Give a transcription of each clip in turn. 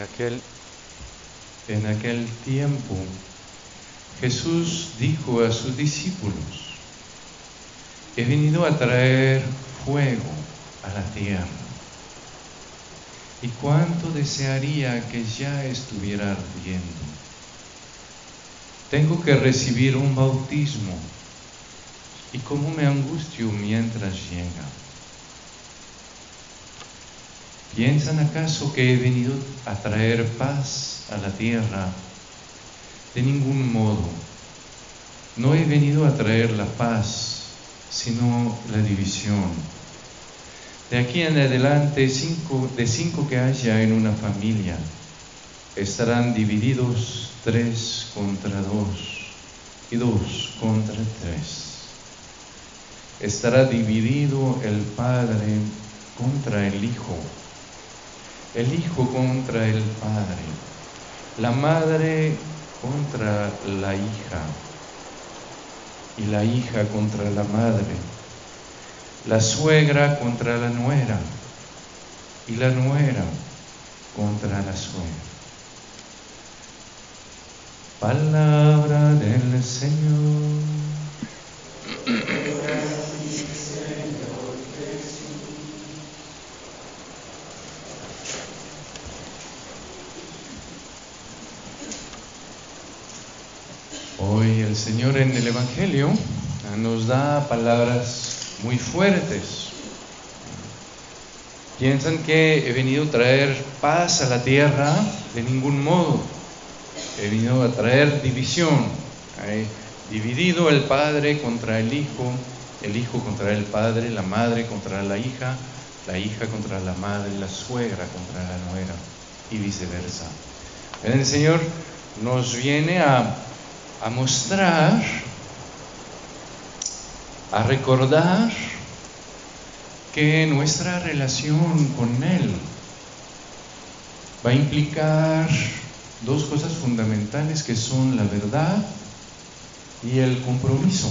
Aquel, en aquel tiempo Jesús dijo a sus discípulos, he venido a traer fuego a la tierra. Y cuánto desearía que ya estuviera ardiendo. Tengo que recibir un bautismo. Y cómo me angustio mientras llega. ¿Piensan acaso que he venido a traer paz a la tierra? De ningún modo. No he venido a traer la paz, sino la división. De aquí en adelante, de cinco que haya en una familia, estarán divididos tres contra dos y dos contra tres. Estará dividido el padre contra el hijo el hijo contra el padre, la madre contra la hija y la hija contra la madre, la suegra contra la nuera y la nuera contra la suegra. Palabra del Señor. Hoy en el Evangelio nos da palabras muy fuertes. Piensan que he venido a traer paz a la tierra, de ningún modo. He venido a traer división. He dividido el padre contra el hijo, el hijo contra el padre, la madre contra la hija, la hija contra la madre, la suegra contra la nuera y viceversa. El Señor nos viene a a mostrar, a recordar que nuestra relación con Él va a implicar dos cosas fundamentales que son la verdad y el compromiso.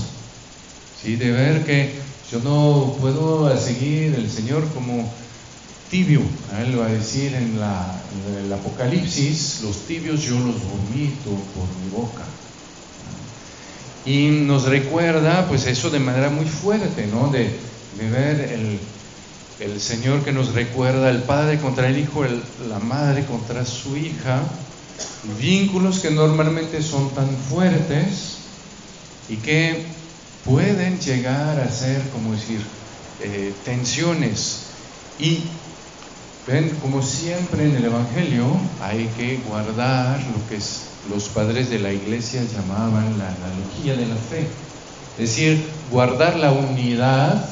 ¿sí? De ver que yo no puedo seguir el Señor como tibio. Él va a decir en, la, en el Apocalipsis, los tibios yo los vomito por mi boca. Y nos recuerda, pues eso de manera muy fuerte, ¿no? De, ver el, Señor que nos recuerda el padre contra el hijo, la madre contra su hija, vínculos que normalmente son tan fuertes y que pueden llegar a ser, como decir, eh, tensiones. Y ven, como siempre en el Evangelio, hay que guardar lo que es los padres de la iglesia llamaban la analogía de la fe. Es decir, guardar la unidad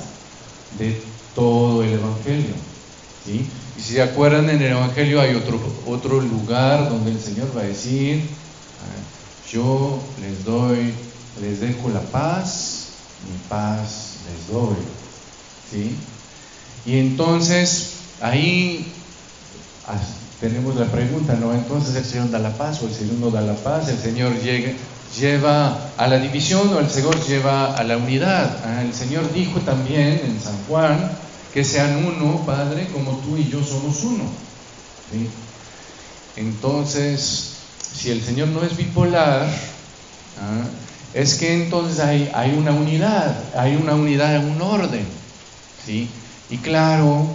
de todo el Evangelio. ¿sí? Y si se acuerdan, en el Evangelio hay otro, otro lugar donde el Señor va a decir, ah, yo les doy, les dejo la paz, mi paz les doy. ¿sí? Y entonces ahí tenemos la pregunta, ¿no? Entonces el Señor da la paz o el Señor no da la paz, el Señor llega, lleva a la división o el Señor lleva a la unidad. Ah, el Señor dijo también en San Juan que sean uno, Padre, como tú y yo somos uno. Entonces, si el Señor no es bipolar, ah, es que entonces hay, hay una unidad, hay una unidad, un orden. ¿sí? Y claro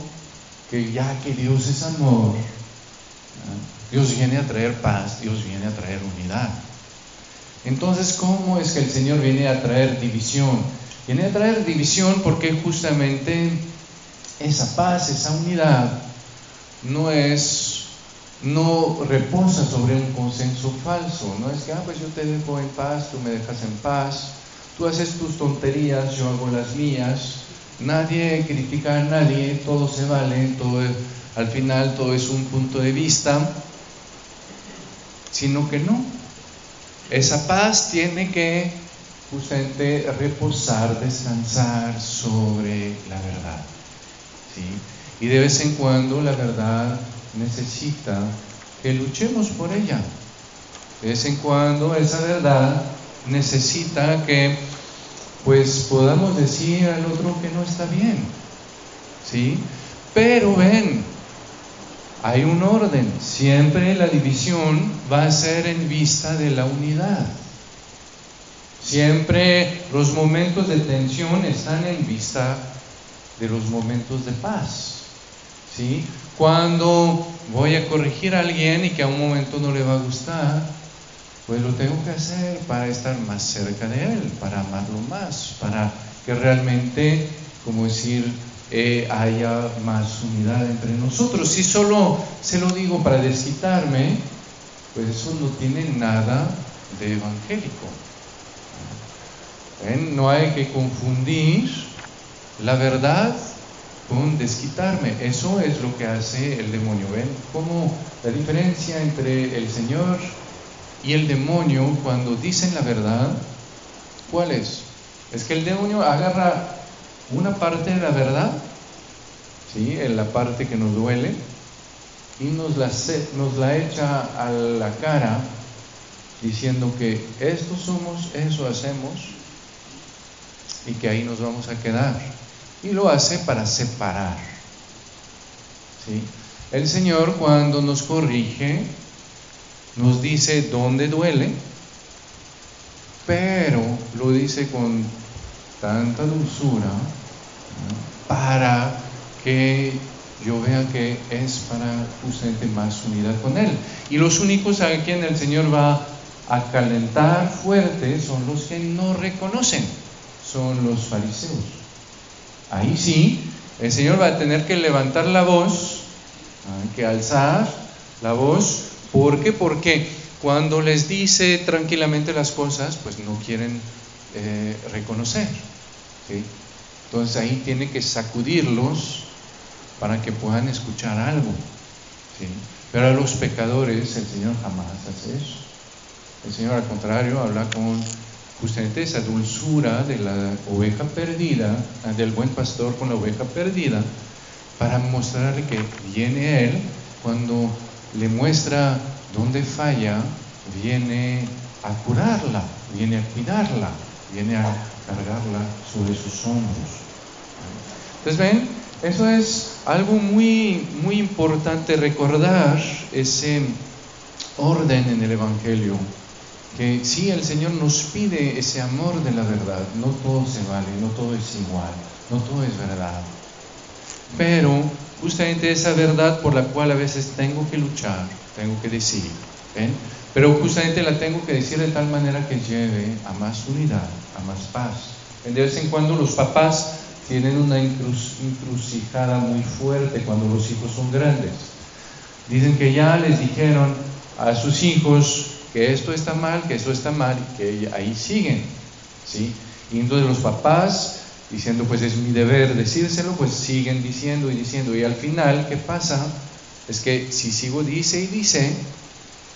que ya que Dios es amor, Dios viene a traer paz, Dios viene a traer unidad. Entonces, ¿cómo es que el Señor viene a traer división? Viene a traer división porque justamente esa paz, esa unidad, no es, no reposa sobre un consenso falso. No es que, ah, pues yo te dejo en paz, tú me dejas en paz, tú haces tus tonterías, yo hago las mías, nadie critica a nadie, todo se vale, todo al final todo es un punto de vista, sino que no. Esa paz tiene que justamente reposar, descansar sobre la verdad. ¿sí? Y de vez en cuando la verdad necesita que luchemos por ella. De vez en cuando esa verdad necesita que pues podamos decir al otro que no está bien. ¿Sí? Pero ven, hay un orden. Siempre la división va a ser en vista de la unidad. Siempre los momentos de tensión están en vista de los momentos de paz. ¿Sí? Cuando voy a corregir a alguien y que a un momento no le va a gustar, pues lo tengo que hacer para estar más cerca de él, para amarlo más, para que realmente, como decir, eh, haya más unidad entre nosotros. Si solo se lo digo para desquitarme, pues eso no tiene nada de evangélico. No hay que confundir la verdad con desquitarme. Eso es lo que hace el demonio. ¿Ven cómo la diferencia entre el Señor y el demonio cuando dicen la verdad, ¿cuál es? Es que el demonio agarra una parte de la verdad, ¿sí? en la parte que nos duele, y nos la, nos la echa a la cara diciendo que esto somos, eso hacemos, y que ahí nos vamos a quedar. Y lo hace para separar. ¿sí? El Señor cuando nos corrige, nos dice dónde duele, pero lo dice con tanta dulzura para que yo vea que es para justamente más unidad con Él. Y los únicos a quien el Señor va a calentar fuerte son los que no reconocen, son los fariseos. Ahí sí, el Señor va a tener que levantar la voz, que alzar la voz ¿Por qué? Porque cuando les dice tranquilamente las cosas, pues no quieren eh, reconocer. Entonces ahí tiene que sacudirlos para que puedan escuchar algo. Pero a los pecadores el Señor jamás hace eso. El Señor al contrario habla con justamente esa dulzura de la oveja perdida, del buen pastor con la oveja perdida, para mostrarle que viene Él cuando le muestra dónde falla, viene a curarla, viene a cuidarla, viene a cargarla sobre sus hombros. Entonces, ven, eso es algo muy, muy importante recordar, ese orden en el Evangelio, que sí, el Señor nos pide ese amor de la verdad, no todo se vale, no todo es igual, no todo es verdad, pero justamente esa verdad por la cual a veces tengo que luchar, tengo que decir, ¿ven? Pero justamente la tengo que decir de tal manera que lleve a más unidad, a más paz. De vez en cuando los papás tienen una encrucijada muy fuerte cuando los hijos son grandes. Dicen que ya les dijeron a sus hijos que esto está mal, que eso está mal, y que ahí siguen. ¿sí? Y entonces los papás diciendo pues es mi deber decírselo, pues siguen diciendo y diciendo. Y al final, ¿qué pasa? Es que si sigo dice y dice,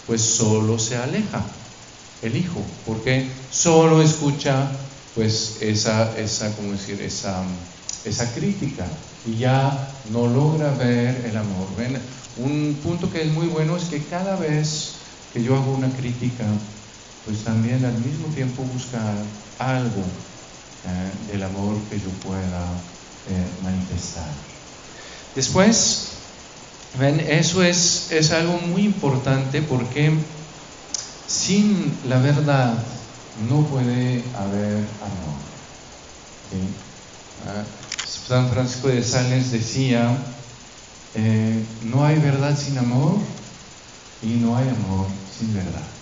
pues solo se aleja el hijo, porque solo escucha pues esa, esa, ¿cómo decir? Esa, esa crítica y ya no logra ver el amor. ¿Ven? Un punto que es muy bueno es que cada vez que yo hago una crítica, pues también al mismo tiempo buscar algo eh, del amor que yo pueda eh, manifestar. Después, ven, eso es, es algo muy importante porque sin la verdad no puede haber amor. Ah, San Francisco de Sales decía, eh, no hay verdad sin amor y no hay amor sin verdad.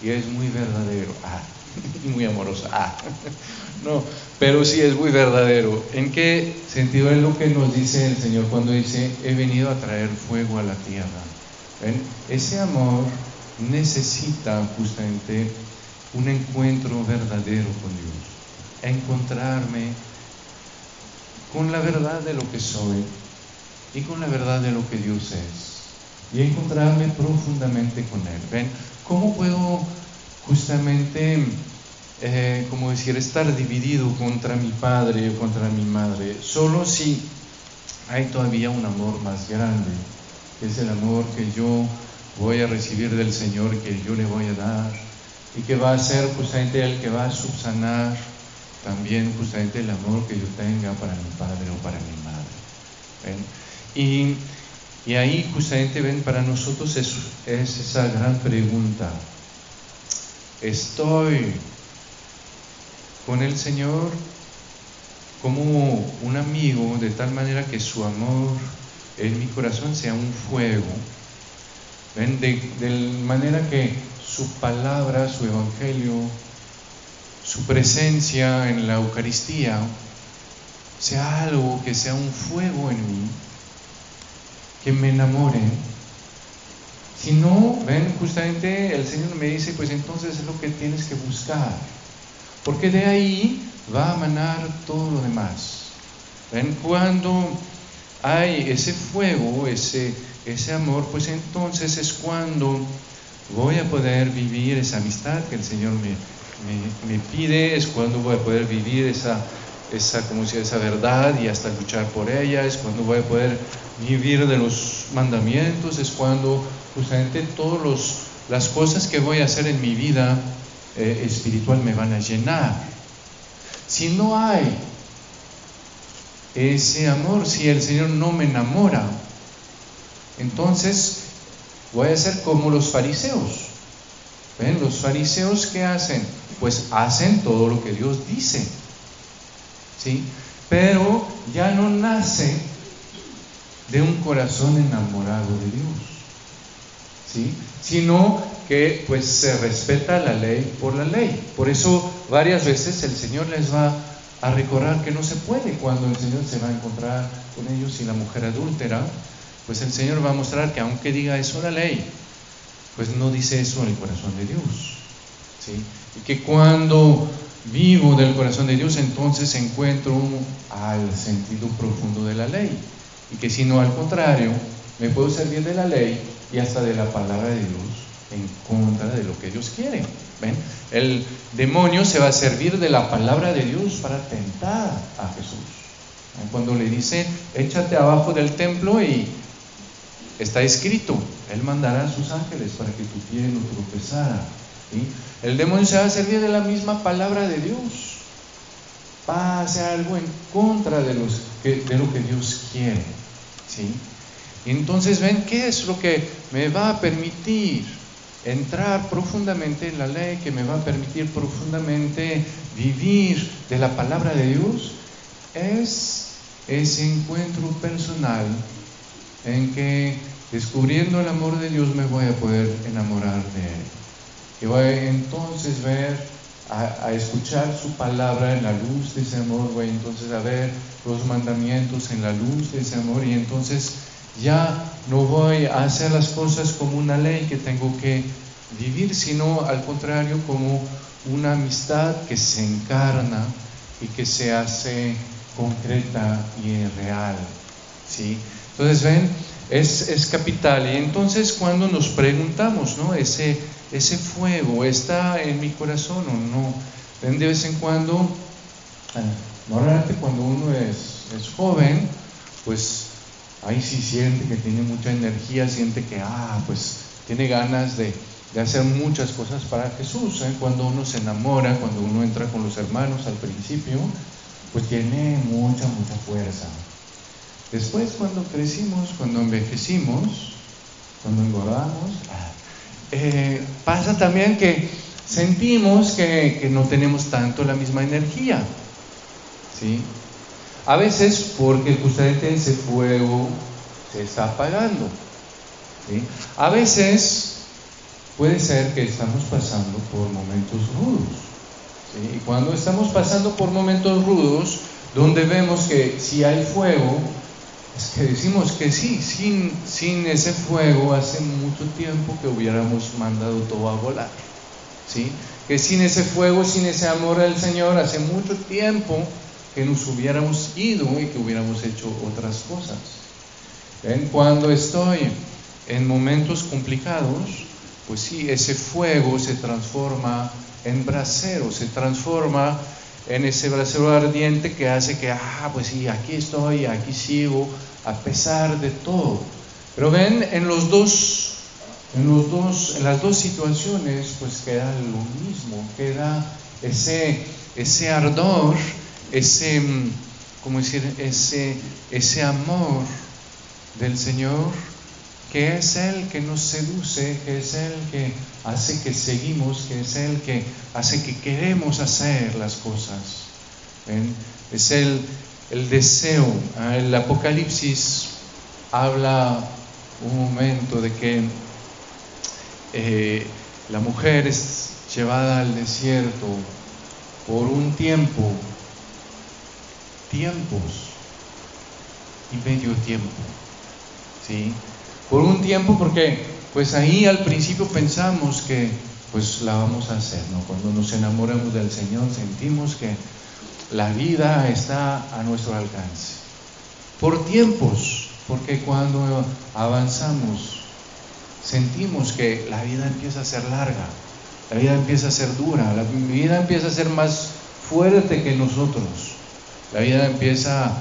Y es muy verdadero. Ah, y muy amorosa. Ah, no, pero sí es muy verdadero. ¿En qué sentido es lo que nos dice el Señor cuando dice, he venido a traer fuego a la tierra? Ese amor necesita justamente un encuentro verdadero con Dios. Encontrarme con la verdad de lo que soy y con la verdad de lo que Dios es y encontrarme profundamente con Él. ¿Ven? ¿Cómo puedo justamente, eh, como decir, estar dividido contra mi padre o contra mi madre? Solo si hay todavía un amor más grande, que es el amor que yo voy a recibir del Señor, que yo le voy a dar, y que va a ser justamente el que va a subsanar también justamente el amor que yo tenga para mi padre o para mi madre. Y, y, ahí justamente ven, para nosotros es, es esa gran pregunta. ¿Estoy con el Señor como un amigo de tal manera que su amor en mi corazón sea un fuego? ¿Ven? De, de manera que su palabra, su evangelio, su presencia en la Eucaristía sea algo que sea un fuego en mí, que me enamore. Si no, ven, justamente el Señor me dice, pues entonces es lo que tienes que buscar, porque de ahí va a manar todo lo demás. Ven, cuando hay ese fuego, ese, ese amor, pues entonces es cuando voy a poder vivir esa amistad que el Señor me, me, pide, es cuando voy a poder vivir esa, esa, como esa verdad y hasta luchar por ella, es cuando voy a poder vivir de los mandamientos, es cuando justamente todas las cosas que voy a hacer en mi vida eh, espiritual me van a llenar. Si no hay ese amor, si el Señor no me enamora, entonces voy a ser como los fariseos. ¿Ven? Los fariseos ¿qué hacen? Pues hacen todo lo que Dios dice. ¿Sí? Pero ya no nace de un corazón enamorado de Dios. ¿Sí? Sino que pues se respeta la ley por la ley. Por eso varias veces el Señor les va a recordar que no se puede cuando el Señor se va a encontrar con ellos y la mujer adúltera, pues el Señor va a mostrar que aunque diga eso la ley, pues no dice eso en el corazón de Dios. ¿sí? Y que cuando vivo del corazón de Dios, entonces encuentro al sentido profundo de la ley. Y que si no, al contrario, me puedo servir de la ley y hasta de la palabra de Dios en contra de lo que Dios quiere. El demonio se va a servir de la palabra de Dios para tentar a Jesús. Cuando le dice, échate abajo del templo y Está escrito, Él mandará a sus ángeles para que tu pie no tropezara. El demonio se va a servir de la misma palabra de Dios. Va a hacer algo en contra de, los, de lo que Dios quiere. ¿sí? Entonces, ven, ¿qué es lo que me va a permitir entrar profundamente en la ley, que me va a permitir profundamente vivir de la palabra de Dios? Es ese encuentro personal en que descubriendo el amor de Dios me voy a poder enamorar de Él. Y voy entonces ver, a, escuchar su palabra en la luz de ese amor, voy entonces a ver los mandamientos en la luz de ese amor y entonces ya no voy a hacer las cosas como una ley que tengo que vivir, sino al contrario como una amistad que se encarna y que se hace concreta y real. ¿sí? Entonces, ven, es, capital. Y entonces cuando nos preguntamos, ¿no? Ese, ese fuego está en mi corazón o no. Ven, de vez en cuando, eh, normalmente cuando uno es, es joven, pues ahí sí siente que tiene mucha energía, siente que, ah, pues tiene ganas de, de hacer muchas cosas para Jesús. ¿eh? Cuando uno se enamora, cuando uno entra con los hermanos al principio, pues tiene mucha, mucha fuerza. Después cuando crecimos, cuando envejecimos, cuando engordamos, eh, pasa también que sentimos que, no tenemos tanto la misma energía. ¿sí? A veces porque justamente ese fuego se está apagando. A veces puede ser que estamos pasando por momentos rudos. Y cuando estamos pasando por momentos rudos, donde vemos que si hay fuego, es que decimos que sí, sin, sin ese fuego hace mucho tiempo que hubiéramos mandado todo a volar. ¿sí? Que sin ese fuego, sin ese amor al Señor, hace mucho tiempo que nos hubiéramos ido y que hubiéramos hecho otras cosas. ¿Ven? Cuando estoy en momentos complicados, pues sí, ese fuego se transforma en brasero, se transforma en ese brasero ardiente que hace que, ah, pues sí, aquí estoy, aquí sigo, a pesar de todo. Pero ven, en los dos, en los dos, en las dos situaciones, pues queda lo mismo, queda ese, ese ardor, ese, ¿cómo decir? Ese, ese amor del Señor que es Él que nos seduce, que es Él que hace que seguimos, que es Él que hace que queremos hacer las cosas. Es el, el deseo. Ah, el Apocalipsis habla un momento de que eh, la mujer es llevada al desierto por un tiempo, tiempos y medio tiempo. ¿sí? por un tiempo porque pues ahí al principio pensamos que pues la vamos a hacer, ¿no? Cuando nos enamoramos del Señor sentimos que la vida está a nuestro alcance. Por tiempos, porque cuando avanzamos sentimos que la vida empieza a ser larga, la vida empieza a ser dura, la vida empieza a ser más fuerte que nosotros, la vida empieza,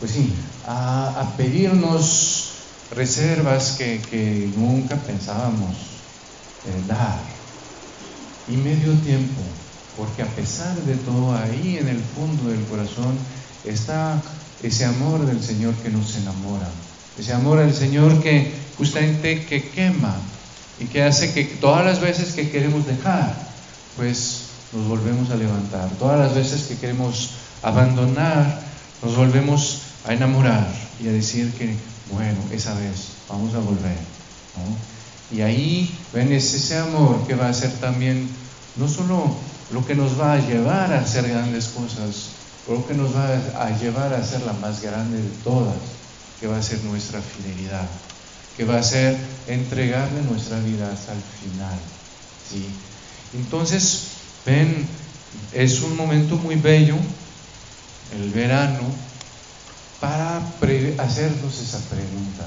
pues sí, a, pedirnos reservas que, nunca pensábamos dar. Y medio tiempo, porque a pesar de todo, ahí en el fondo del corazón está ese amor del Señor que nos enamora, ese amor del Señor que justamente que quema y que hace que todas las veces que queremos dejar, pues nos volvemos a levantar, todas las veces que queremos abandonar, nos volvemos a enamorar y a decir que bueno, esa vez vamos a volver. Y ahí, ven, es ese amor que va a ser también no solo lo que nos va a llevar a hacer grandes cosas, pero lo que nos va a llevar a ser la más grande de todas, que va a ser nuestra fidelidad, que va a ser entregarle nuestra vida hasta el final. ¿sí? Entonces, ven, es un momento muy bello, el verano, para hacernos esa pregunta.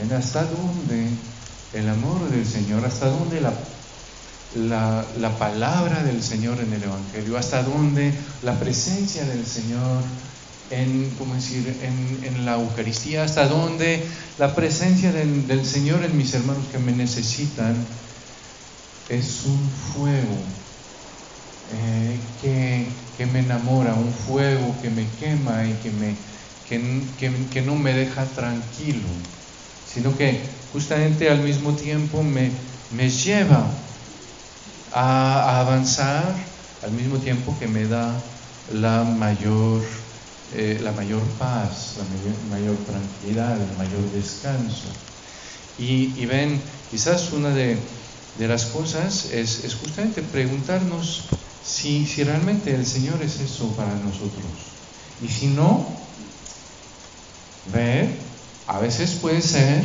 ¿En hasta dónde el amor del Señor, hasta dónde la, la, palabra del Señor en el Evangelio, hasta dónde la presencia del Señor en, ¿cómo decir? En, la Eucaristía, hasta dónde la presencia del, Señor en mis hermanos que me necesitan es un fuego eh, que, que me enamora, un fuego que me quema y que me que, no me deja tranquilo, sino que justamente al mismo tiempo me, me lleva a, avanzar, al mismo tiempo que me da la mayor, eh, la mayor paz, la mayor, tranquilidad, el mayor descanso. Y, ven, quizás una de, las cosas es, es, justamente preguntarnos si, si realmente el Señor es eso para nosotros. Y si no, ver, a veces puede ser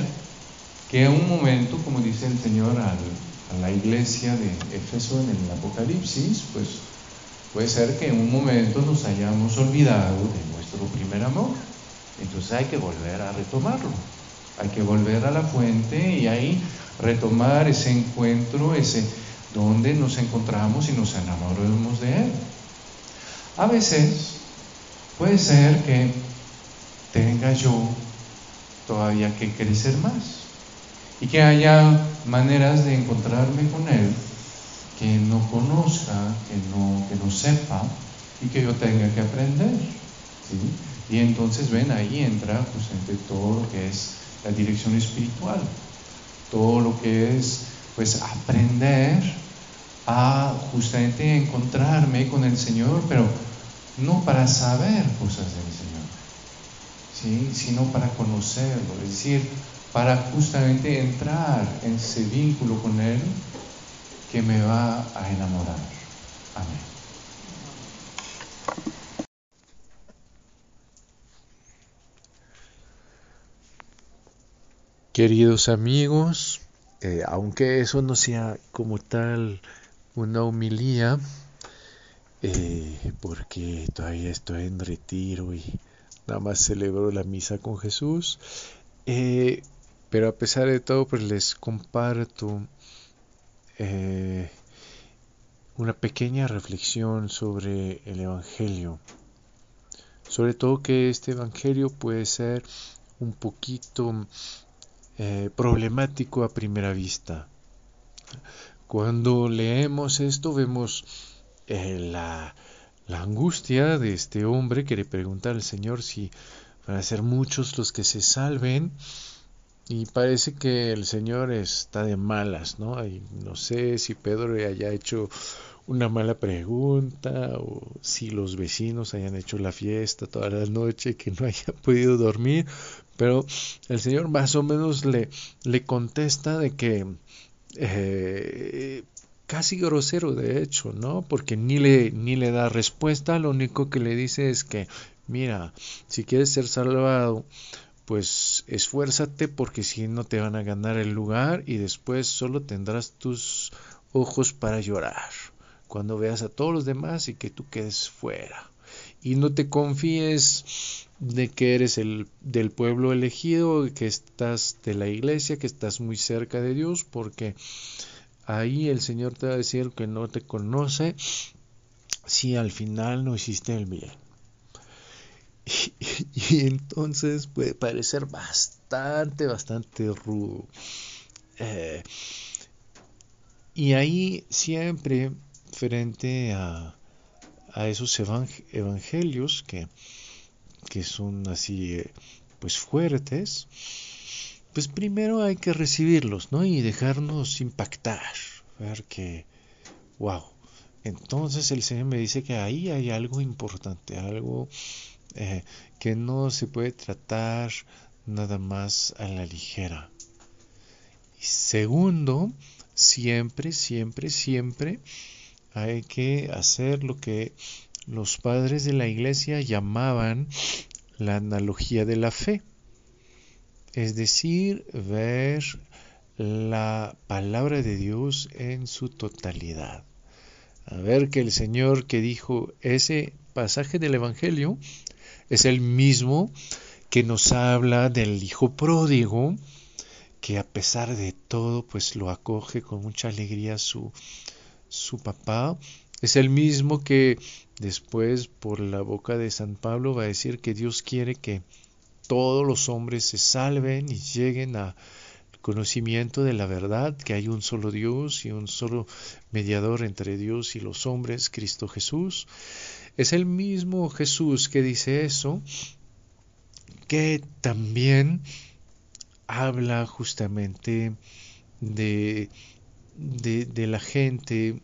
que un momento, como dice el Señor a la iglesia de Éfeso en el Apocalipsis, pues puede ser que en un momento nos hayamos olvidado de nuestro primer amor. Entonces hay que volver a retomarlo, hay que volver a la fuente y ahí retomar ese encuentro, ese donde nos encontramos y nos enamoramos de Él. A veces puede ser que tenga yo todavía que crecer más y que haya maneras de encontrarme con Él que no conozca, que no, que no sepa y que yo tenga que aprender. Y entonces ven, ahí entra justamente todo lo que es la dirección espiritual, todo lo que es pues aprender a justamente encontrarme con el Señor, pero no para saber cosas del Señor sino para conocerlo, es decir, para justamente entrar en ese vínculo con Él que me va a enamorar. Amén. Queridos amigos, eh, aunque eso no sea como tal una humilía, eh, porque todavía estoy en retiro y nada más celebro la misa con Jesús. Eh, pero a pesar de todo, pues les comparto eh, una pequeña reflexión sobre el Evangelio. Sobre todo que este Evangelio puede ser un poquito eh, problemático a primera vista. Cuando leemos esto vemos eh, la, angustia de este hombre que le pregunta al Señor si van a ser muchos los que se salven y parece que el Señor está de malas, ¿no? No sé si Pedro haya hecho una mala pregunta o si los vecinos hayan hecho la fiesta toda la noche que no haya podido dormir, pero el Señor más o menos le, le contesta de que eh, casi grosero de hecho, ¿no? Porque ni le, ni le da respuesta, lo único que le dice es que, mira, si quieres ser salvado, pues esfuérzate porque si no te van a ganar el lugar y después solo tendrás tus ojos para llorar cuando veas a todos los demás y que tú quedes fuera. Y no te confíes de que eres el del pueblo elegido, que estás de la iglesia, que estás muy cerca de Dios, porque ahí el Señor te va a decir que no te conoce si al final no hiciste el bien. Y, entonces puede parecer bastante, bastante rudo. Eh, y ahí siempre frente a, a esos evangelios que, que son así eh, pues fuertes, pues primero hay que recibirlos, ¿no? Y dejarnos impactar, ver que, wow. Entonces el Señor me dice que ahí hay algo importante, algo eh, que no se puede tratar nada más a la ligera. Y segundo, siempre, siempre, siempre hay que hacer lo que los padres de la iglesia llamaban la analogía de la fe, es decir, ver la palabra de Dios en su totalidad. A ver que el Señor que dijo ese pasaje del Evangelio es el mismo que nos habla del hijo pródigo, que a pesar de todo, pues lo acoge con mucha alegría su, su papá. Es el mismo que después por la boca de San Pablo va a decir que Dios quiere que todos los hombres se salven y lleguen a conocimiento de la verdad, que hay un solo Dios y un solo mediador entre Dios y los hombres, Cristo Jesús. Es el mismo Jesús que dice eso, que también habla justamente de, de, la gente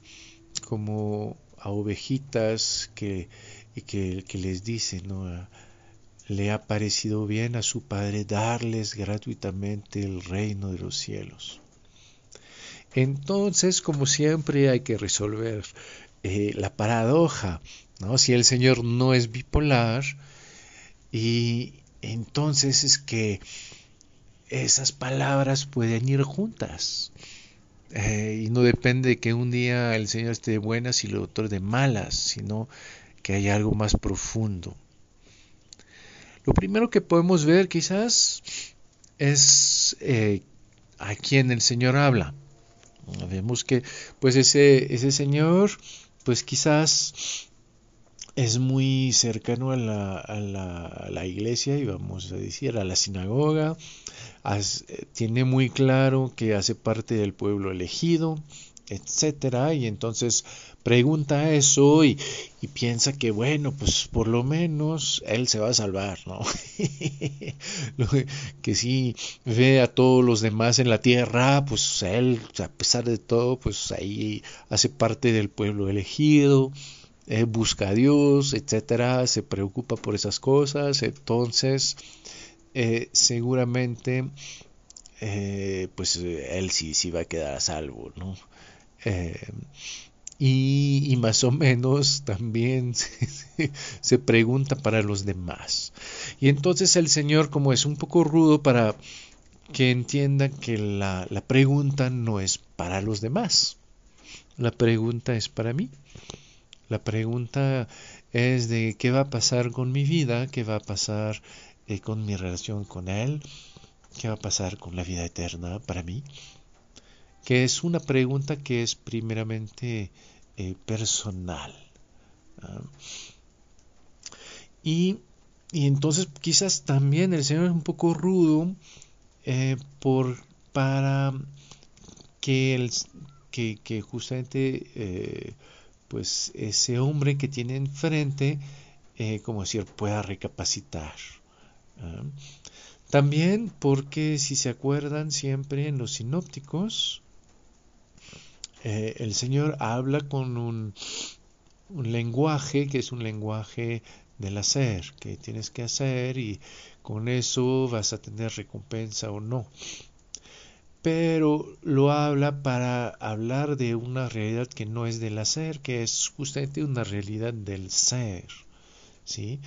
como a ovejitas que, que, les dice, ¿no? le ha parecido bien a su Padre darles gratuitamente el reino de los cielos. Entonces, como siempre, hay que resolver eh, la paradoja ¿no? Si el Señor no es bipolar, y entonces es que esas palabras pueden ir juntas. Eh, y no depende de que un día el Señor esté de buenas y el otro de malas, sino que hay algo más profundo. Lo primero que podemos ver quizás es eh, a quién el Señor habla. Vemos que pues ese, ese Señor pues quizás es muy cercano a la, a la, la iglesia y vamos a decir a la sinagoga, eh, tiene muy claro que hace parte del pueblo elegido, etcétera, y entonces pregunta eso y, y, piensa que bueno, pues por lo menos él se va a salvar, ¿no? que si ve a todos los demás en la tierra, pues él, a pesar de todo, pues ahí hace parte del pueblo elegido, eh, busca a Dios, etcétera, se preocupa por esas cosas, entonces eh, seguramente eh, pues él sí, sí va a quedar a salvo, ¿no? Y, más o menos también se, se, pregunta para los demás. Y entonces el Señor, como es un poco rudo para que entienda que la, la pregunta no es para los demás, la pregunta es para mí. La pregunta es de qué va a pasar con mi vida, qué va a pasar eh, con mi relación con Él, qué va a pasar con la vida eterna para mí, que es una pregunta que es primeramente eh, personal. Y, y, entonces quizás también el Señor es un poco rudo eh, por, para que, el, que, que justamente pues ese hombre que tiene enfrente, eh, como decir, pueda recapacitar. ¿ah? También porque si se acuerdan siempre en los sinópticos, eh, el Señor habla con un, un lenguaje que es un lenguaje del hacer, que tienes que hacer y con eso vas a tener recompensa o no pero lo habla para hablar de una realidad que no es del hacer, que es justamente una realidad del ser. ¿sí?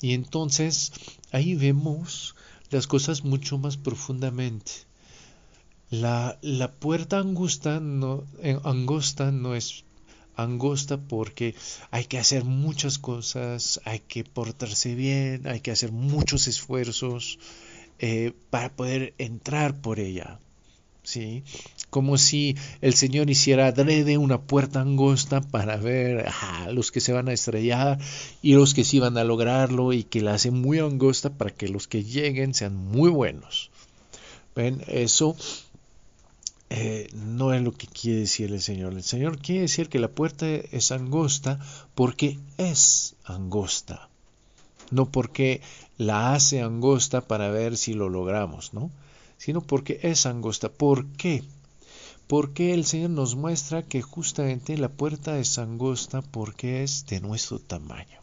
Y entonces ahí vemos las cosas mucho más profundamente. La, la puerta angosta no, eh, angosta no es angosta porque hay que hacer muchas cosas, hay que portarse bien, hay que hacer muchos esfuerzos eh, para poder entrar por ella. ¿Sí? Como si el Señor hiciera adrede una puerta angosta para ver a los que se van a estrellar y los que sí van a lograrlo y que la hace muy angosta para que los que lleguen sean muy buenos. ¿Ven? Eso eh, no es lo que quiere decir el Señor. El Señor quiere decir que la puerta es angosta porque es angosta, no porque la hace angosta para ver si lo logramos, ¿no? Sino porque es angosta. ¿Por qué? Porque el Señor nos muestra que justamente la puerta es angosta porque es de nuestro tamaño.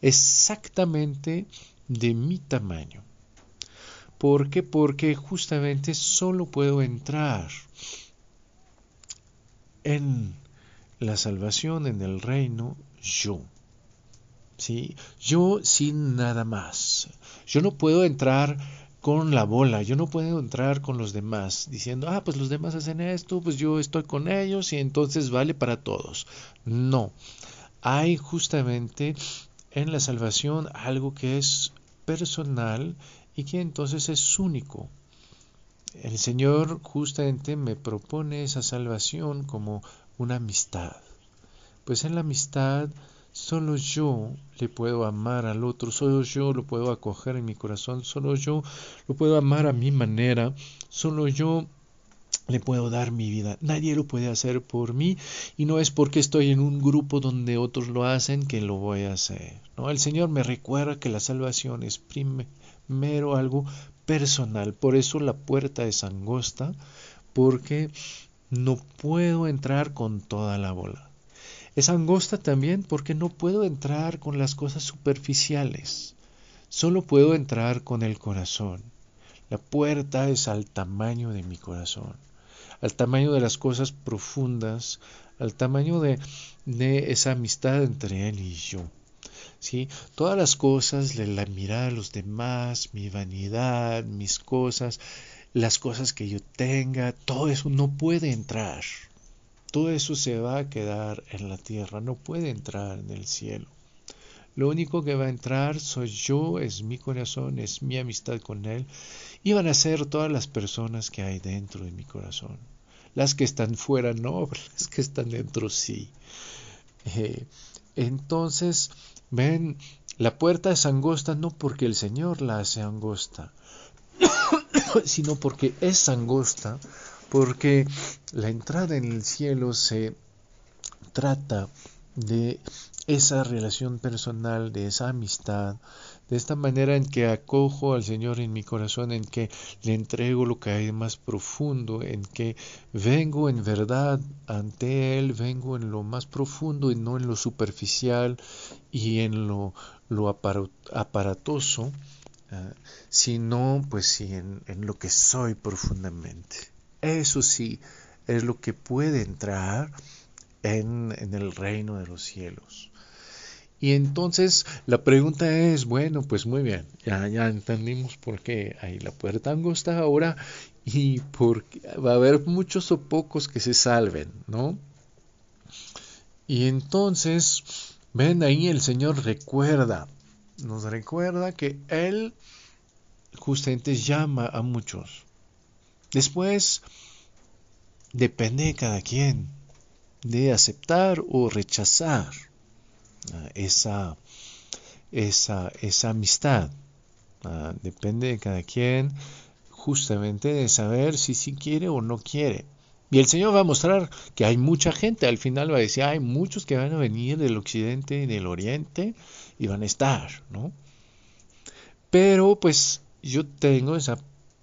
Exactamente de mi tamaño. ¿Por qué? Porque justamente solo puedo entrar en la salvación, en el reino, yo. ¿Sí? Yo sin nada más. Yo no puedo entrar con la bola. Yo no puedo entrar con los demás diciendo, ah, pues los demás hacen esto, pues yo estoy con ellos y entonces vale para todos. No, hay justamente en la salvación algo que es personal y que entonces es único. El Señor justamente me propone esa salvación como una amistad. Pues en la amistad Solo yo le puedo amar al otro, solo yo lo puedo acoger en mi corazón, solo yo lo puedo amar a mi manera, solo yo le puedo dar mi vida. Nadie lo puede hacer por mí y no es porque estoy en un grupo donde otros lo hacen que lo voy a hacer. ¿no? El Señor me recuerda que la salvación es primero algo personal, por eso la puerta es angosta, porque no puedo entrar con toda la bola. Es angosta también porque no puedo entrar con las cosas superficiales, solo puedo entrar con el corazón. La puerta es al tamaño de mi corazón, al tamaño de las cosas profundas, al tamaño de, esa amistad entre él y yo. ¿Sí? Todas las cosas, la mirada a los demás, mi vanidad, mis cosas, las cosas que yo tenga, todo eso no puede entrar todo eso se va a quedar en la tierra, no puede entrar en el cielo. Lo único que va a entrar soy yo, es mi corazón, es mi amistad con Él, y van a ser todas las personas que hay dentro de mi corazón. Las que están fuera no, las que están dentro sí. Eh, entonces, ven, la puerta es angosta no porque el Señor la hace angosta, sino porque es angosta porque la entrada en el cielo se trata de esa relación personal, de esa amistad, de esta manera en que acojo al Señor en mi corazón, en que le entrego lo que hay más profundo, en que vengo en verdad ante Él, vengo en lo más profundo y no en lo superficial y en lo, aparatoso, ah, sino pues sí en lo que soy profundamente. Eso sí es lo que puede entrar en, el reino de los cielos. Y entonces la pregunta es, bueno, pues muy bien, ya, ya entendimos por qué hay la puerta angosta ahora y porque va a haber muchos o pocos que se salven, ¿no? Y entonces, ven ahí el Señor recuerda, nos recuerda que Él justamente llama a muchos. Después, depende de cada quien de aceptar o rechazar ah, esa, esa, esa amistad. Ah, depende de cada quien justamente de saber si sí quiere o no quiere. Y el Señor va a mostrar que hay mucha gente, al final va a decir, hay muchos que van a venir del occidente y del oriente y van a estar, ¿no? Pero pues yo tengo esa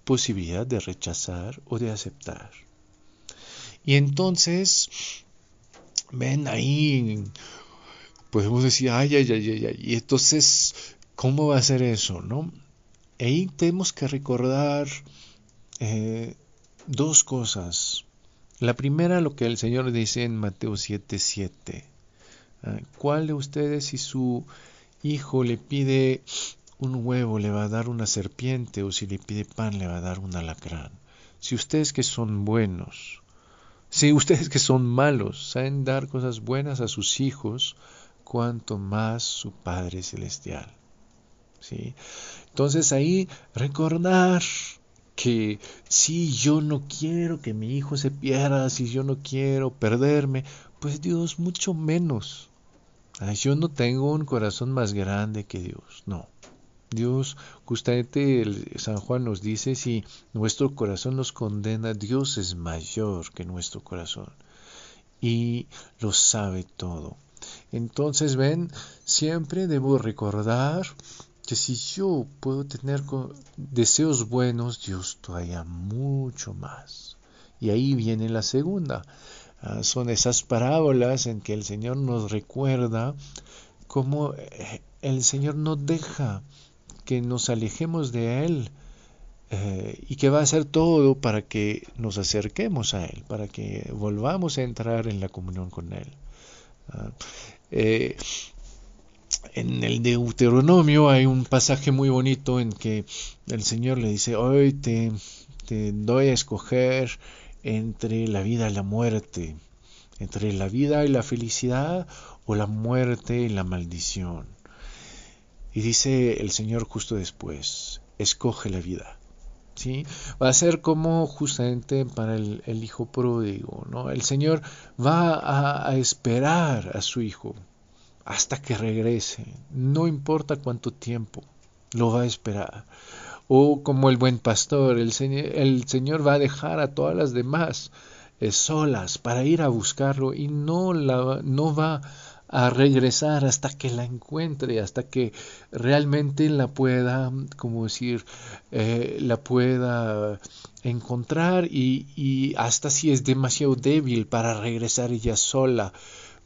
posibilidad de rechazar o de aceptar. Y entonces, ven ahí, podemos decir, ay, ay, ay, ay, ay. Y entonces, ¿cómo va a ser eso, no? Ahí tenemos que recordar eh, dos cosas. La primera, lo que el Señor dice en Mateo 7:7. 7. Ah, ¿Cuál de ustedes si su hijo le pide un huevo le va a dar una serpiente o si le pide pan le va a dar un alacrán? Si ustedes que son buenos, si ustedes que son malos saben dar cosas buenas a sus hijos, cuanto más su Padre Celestial. ¿Sí? Entonces ahí recordar que si yo no quiero que mi hijo se pierda, si yo no quiero perderme, pues Dios mucho menos. yo no tengo un corazón más grande que Dios, no. Dios, justamente el San Juan nos dice, si nuestro corazón nos condena, Dios es mayor que nuestro corazón y lo sabe todo. Entonces, ven, siempre debo recordar que si yo puedo tener deseos buenos, Dios todavía mucho más. Y ahí viene la segunda. Ah, son esas parábolas en que el Señor nos recuerda cómo eh, el Señor no deja que nos alejemos de Él eh, y que va a hacer todo para que nos acerquemos a Él, para que volvamos a entrar en la comunión con Él. Ah, eh, en el Deuteronomio hay un pasaje muy bonito en que el Señor le dice, hoy te, te doy a escoger entre la vida y la muerte, entre la vida y la felicidad o la muerte y la maldición. Y dice el Señor justo después, escoge la vida. ¿Sí? Va a ser como justamente para el, hijo pródigo, ¿no? El Señor va a esperar a su hijo, hasta que regrese. No importa cuánto tiempo, lo va a esperar. O como el buen pastor, el, el Señor va a dejar a todas las demás eh, solas para ir a buscarlo y no, la, no va a regresar hasta que la encuentre, hasta que realmente la pueda, como decir, eh, la pueda encontrar y, y hasta si es demasiado débil para regresar ella sola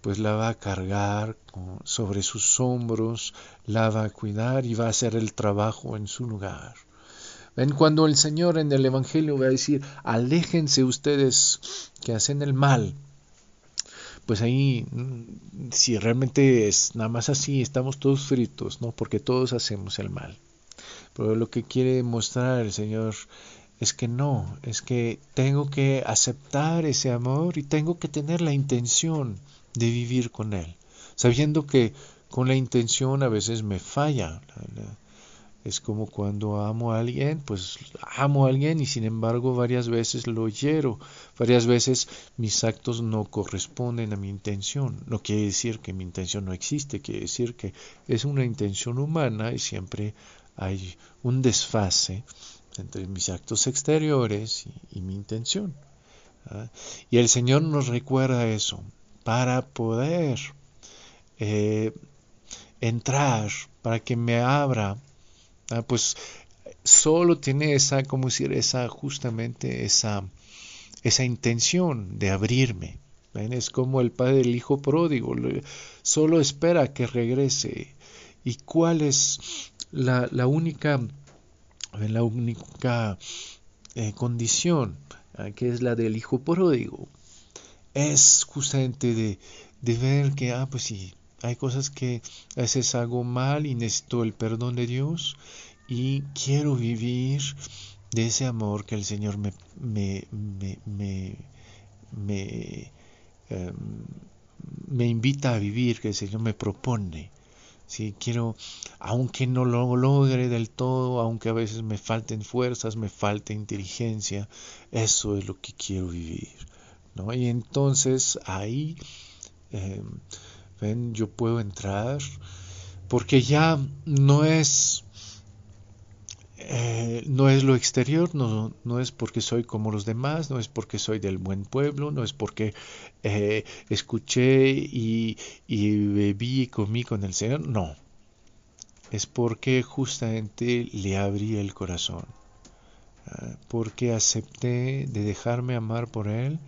pues la va a cargar sobre sus hombros, la va a cuidar y va a hacer el trabajo en su lugar. Ven cuando el Señor en el Evangelio va a decir, aléjense ustedes que hacen el mal. Pues ahí, mm, si realmente es nada más así, estamos todos fritos, ¿no? Porque todos hacemos el mal. Pero lo que quiere mostrar el Señor es que no, es que tengo que aceptar ese amor y tengo que tener la intención de vivir con Él, sabiendo que con la intención a veces me falla. Es como cuando amo a alguien, pues amo a alguien y sin embargo varias veces lo hiero, varias veces mis actos no corresponden a mi intención. No quiere decir que mi intención no existe, quiere decir que es una intención humana y siempre hay un desfase entre mis actos exteriores y, mi intención. Y el Señor nos recuerda eso para poder eh, entrar, para que me abra, ah, pues solo tiene esa, como decir, esa justamente esa, esa intención de abrirme. Es como el padre del hijo pródigo, solo espera que regrese. ¿Y cuál es la, la única, la única eh, condición? Ah, que es la del hijo pródigo es justamente de, de ver que, ah, pues sí, hay cosas que a veces hago mal y necesito el perdón de Dios y quiero vivir de ese amor que el Señor me, me, me, me, me, em, me invita a vivir, que el Señor me propone. Si quiero, aunque no lo logre del todo, aunque a veces me falten fuerzas, me falte inteligencia, eso es lo que quiero vivir. ¿no? Y entonces ahí, em, ven, yo puedo entrar, porque ya no es eh, no es lo exterior, no, no, es porque soy como los demás, no es porque soy del buen pueblo, no es porque eh, escuché y, y, bebí y comí con el Señor, no. Es porque justamente le abrí el corazón, ah, porque acepté de dejarme amar por Él,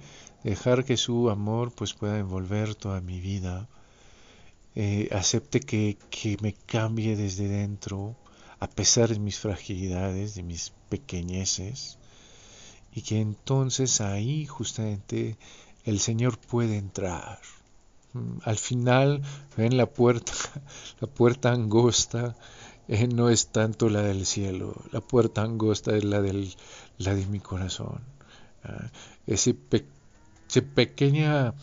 dejar que su amor pues pueda envolver toda mi vida, eh, acepte que, que me cambie desde dentro, a pesar de mis fragilidades, de mis pequeñeces, y que entonces ahí justamente el Señor puede entrar. Mm, al final, ven la puerta, la puerta angosta eh, no es tanto la del cielo, la puerta angosta es la, del, la de mi corazón. Ah, ese, ese pequeña,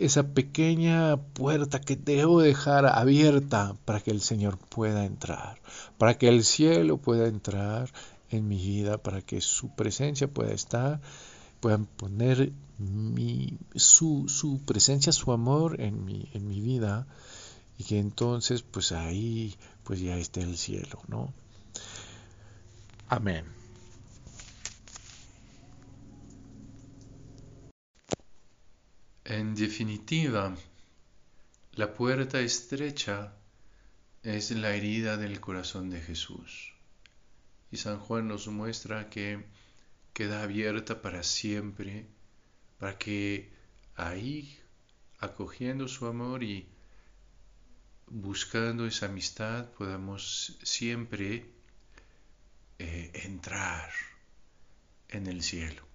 esa pequeña puerta que debo dejar abierta para que el Señor pueda entrar, para que el cielo pueda entrar en mi vida, para que su presencia pueda estar, puedan poner mi, su, su presencia, su amor en mi, en mi vida y que entonces pues ahí pues ya esté el cielo, ¿no? Amén. En definitiva, la puerta estrecha es la herida del corazón de Jesús. Y San Juan nos muestra que queda abierta para siempre, para que ahí, acogiendo su amor y buscando esa amistad, podamos siempre eh, entrar en el cielo.